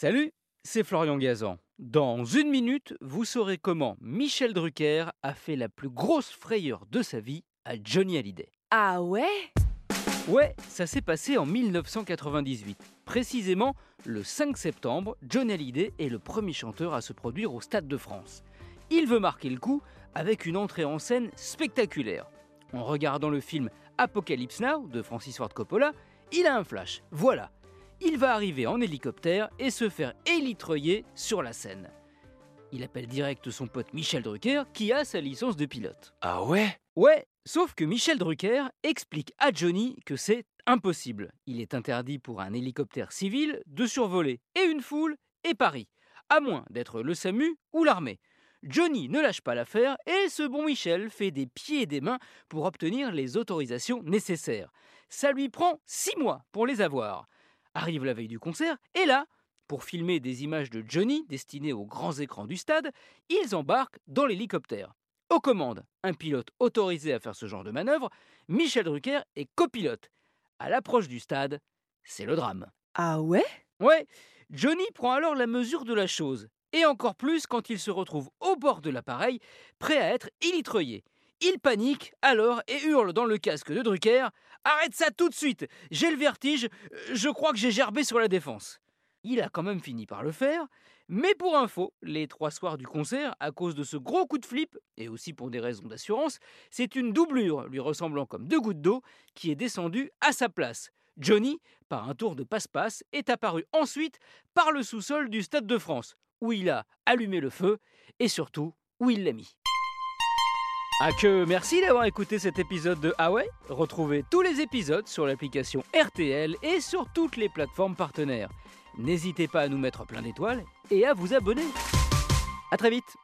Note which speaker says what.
Speaker 1: Salut, c'est Florian Gazan. Dans une minute, vous saurez comment Michel Drucker a fait la plus grosse frayeur de sa vie à Johnny Hallyday.
Speaker 2: Ah ouais?
Speaker 1: Ouais, ça s'est passé en 1998. Précisément, le 5 septembre, Johnny Hallyday est le premier chanteur à se produire au Stade de France. Il veut marquer le coup avec une entrée en scène spectaculaire. En regardant le film Apocalypse Now de Francis Ford Coppola, il a un flash. Voilà, il va arriver en hélicoptère et se faire élitreiller sur la scène. Il appelle direct son pote Michel Drucker qui a sa licence de pilote.
Speaker 3: Ah ouais?
Speaker 1: Ouais, sauf que Michel Drucker explique à Johnny que c'est impossible. Il est interdit pour un hélicoptère civil de survoler et une foule et Paris, à moins d'être le SAMU ou l'armée. Johnny ne lâche pas l'affaire et ce bon Michel fait des pieds et des mains pour obtenir les autorisations nécessaires. Ça lui prend six mois pour les avoir. Arrive la veille du concert et là, pour filmer des images de Johnny destinées aux grands écrans du stade, ils embarquent dans l'hélicoptère. Aux commandes, un pilote autorisé à faire ce genre de manœuvre, Michel Drucker est copilote. À l'approche du stade, c'est le drame.
Speaker 2: Ah ouais?
Speaker 1: Ouais, Johnny prend alors la mesure de la chose, et encore plus quand il se retrouve au bord de l'appareil, prêt à être élitreillé. Il panique alors et hurle dans le casque de Drucker Arrête ça tout de suite J'ai le vertige, je crois que j'ai gerbé sur la défense. Il a quand même fini par le faire, mais pour info, les trois soirs du concert, à cause de ce gros coup de flip, et aussi pour des raisons d'assurance, c'est une doublure lui ressemblant comme deux gouttes d'eau qui est descendue à sa place. Johnny, par un tour de passe-passe, est apparu ensuite par le sous-sol du Stade de France, où il a allumé le feu et surtout où il l'a mis. Ah que merci d'avoir écouté cet épisode de Ah Retrouvez tous les épisodes sur l'application RTL et sur toutes les plateformes partenaires. N'hésitez pas à nous mettre plein d'étoiles et à vous abonner. A très vite